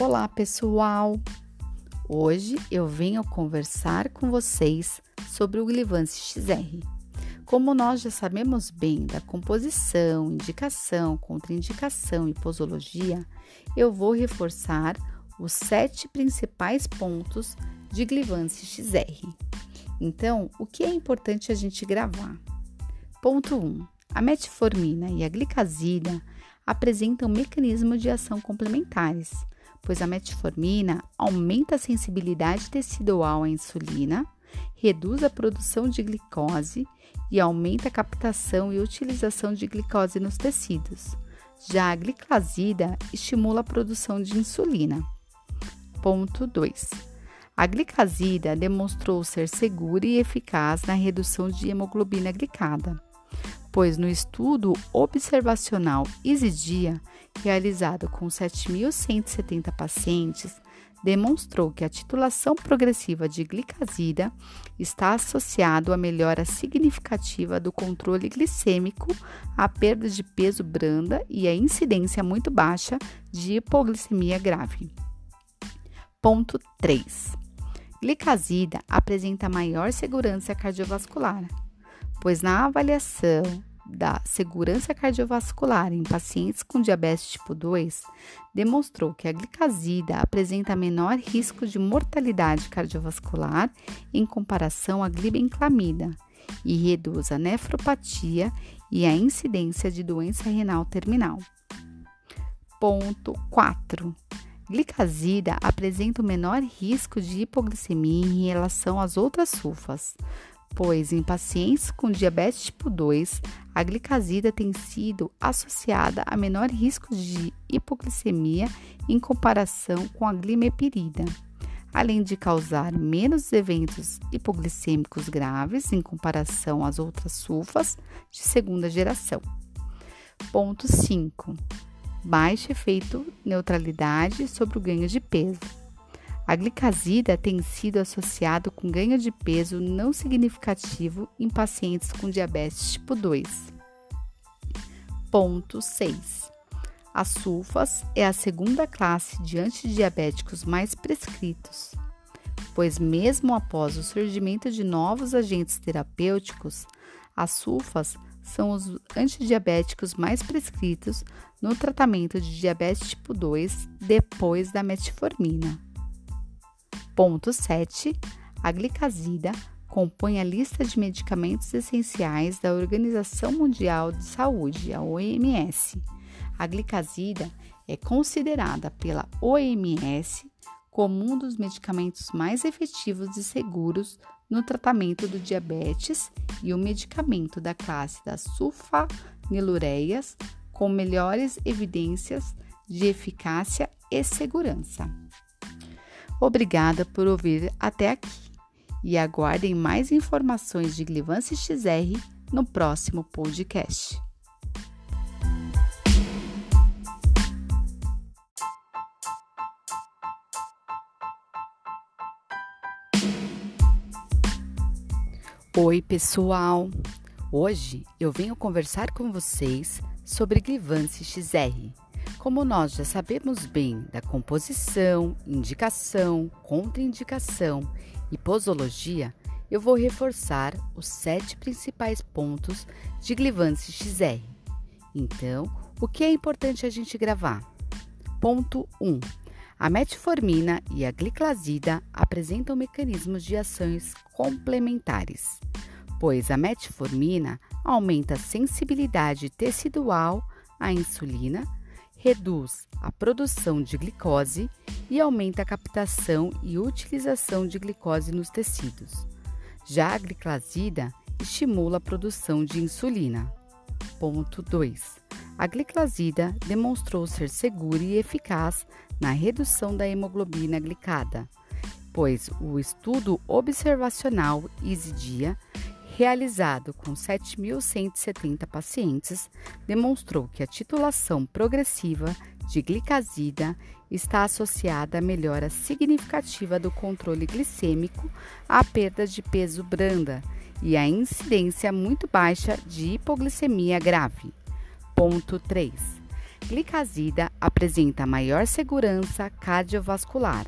Olá, pessoal! Hoje eu venho conversar com vocês sobre o Glivance XR. Como nós já sabemos bem da composição, indicação, contraindicação e posologia, eu vou reforçar os sete principais pontos de Glivance XR. Então, o que é importante a gente gravar? Ponto 1. Um, a metformina e a glicazida apresentam mecanismos de ação complementares pois a metformina aumenta a sensibilidade tecidual à insulina, reduz a produção de glicose e aumenta a captação e utilização de glicose nos tecidos. Já a gliclazida estimula a produção de insulina. Ponto 2. A glicazida demonstrou ser segura e eficaz na redução de hemoglobina glicada pois no estudo observacional EasyDia, realizado com 7.170 pacientes, demonstrou que a titulação progressiva de glicazida está associado à melhora significativa do controle glicêmico, à perda de peso branda e à incidência muito baixa de hipoglicemia grave. Ponto 3. Glicazida apresenta maior segurança cardiovascular pois na avaliação da segurança cardiovascular em pacientes com diabetes tipo 2, demonstrou que a glicazida apresenta menor risco de mortalidade cardiovascular em comparação à glibenclamida e reduz a nefropatia e a incidência de doença renal terminal. Ponto 4. Glicazida apresenta o menor risco de hipoglicemia em relação às outras sulfas, pois em pacientes com diabetes tipo 2, a glicazida tem sido associada a menor risco de hipoglicemia em comparação com a glimepirida, além de causar menos eventos hipoglicêmicos graves em comparação às outras sulfas de segunda geração. Ponto 5. Baixo efeito neutralidade sobre o ganho de peso. A glicazida tem sido associado com ganho de peso não significativo em pacientes com diabetes tipo 2. Ponto 6. As sulfas é a segunda classe de antidiabéticos mais prescritos, pois mesmo após o surgimento de novos agentes terapêuticos, as sulfas são os antidiabéticos mais prescritos no tratamento de diabetes tipo 2 depois da metformina. Ponto 7. A glicazida compõe a lista de medicamentos essenciais da Organização Mundial de Saúde, a OMS. A glicazida é considerada pela OMS como um dos medicamentos mais efetivos e seguros no tratamento do diabetes e o medicamento da classe das sulfanilureias com melhores evidências de eficácia e segurança. Obrigada por ouvir até aqui e aguardem mais informações de Glivance XR no próximo podcast. Oi, pessoal! Hoje eu venho conversar com vocês sobre Glivance XR como nós já sabemos bem da composição, indicação, contraindicação e posologia, eu vou reforçar os sete principais pontos de Glivance XR. Então, o que é importante a gente gravar? Ponto 1. A metformina e a gliclazida apresentam mecanismos de ações complementares, pois a metformina aumenta a sensibilidade tecidual à insulina reduz a produção de glicose e aumenta a captação e utilização de glicose nos tecidos. Já a gliclazida estimula a produção de insulina. Ponto 2. A gliclazida demonstrou ser segura e eficaz na redução da hemoglobina glicada, pois o estudo observacional EasyDia realizado com 7.170 pacientes, demonstrou que a titulação progressiva de glicazida está associada à melhora significativa do controle glicêmico, à perda de peso branda e à incidência muito baixa de hipoglicemia grave. Ponto 3. Glicazida apresenta maior segurança cardiovascular.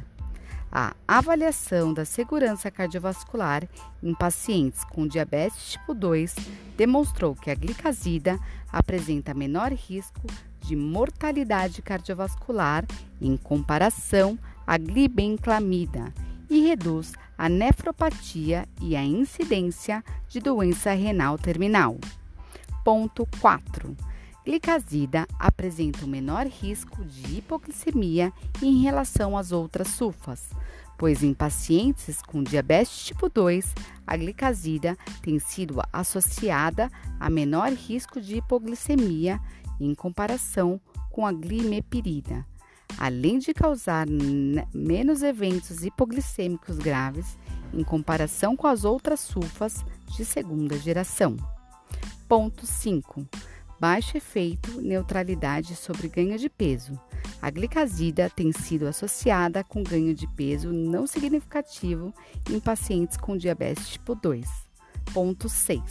A avaliação da segurança cardiovascular em pacientes com diabetes tipo 2 demonstrou que a glicazida apresenta menor risco de mortalidade cardiovascular em comparação à glibenclamida e reduz a nefropatia e a incidência de doença renal terminal. Ponto 4. Glicazida apresenta um menor risco de hipoglicemia em relação às outras sulfas, pois em pacientes com diabetes tipo 2, a glicazida tem sido associada a menor risco de hipoglicemia em comparação com a glimepirida, além de causar menos eventos hipoglicêmicos graves em comparação com as outras sulfas de segunda geração. Ponto 5 baixo efeito neutralidade sobre ganho de peso. A glicazida tem sido associada com ganho de peso não significativo em pacientes com diabetes tipo 2. Ponto 6.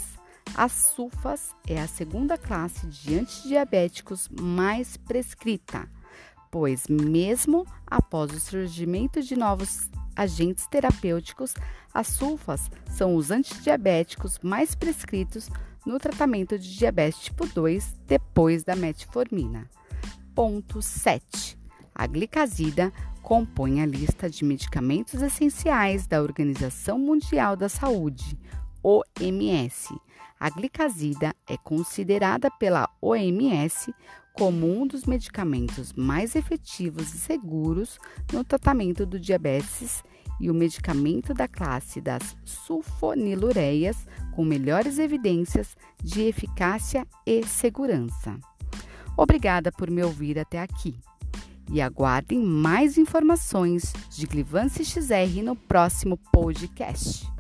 As sulfas é a segunda classe de antidiabéticos mais prescrita, pois mesmo após o surgimento de novos agentes terapêuticos, as sulfas são os antidiabéticos mais prescritos no tratamento de diabetes tipo 2 depois da metformina. Ponto 7. A glicazida compõe a lista de medicamentos essenciais da Organização Mundial da Saúde, OMS. A glicazida é considerada pela OMS como um dos medicamentos mais efetivos e seguros no tratamento do diabetes e o medicamento da classe das sulfonilureias com melhores evidências de eficácia e segurança. Obrigada por me ouvir até aqui e aguardem mais informações de Glivance XR no próximo podcast.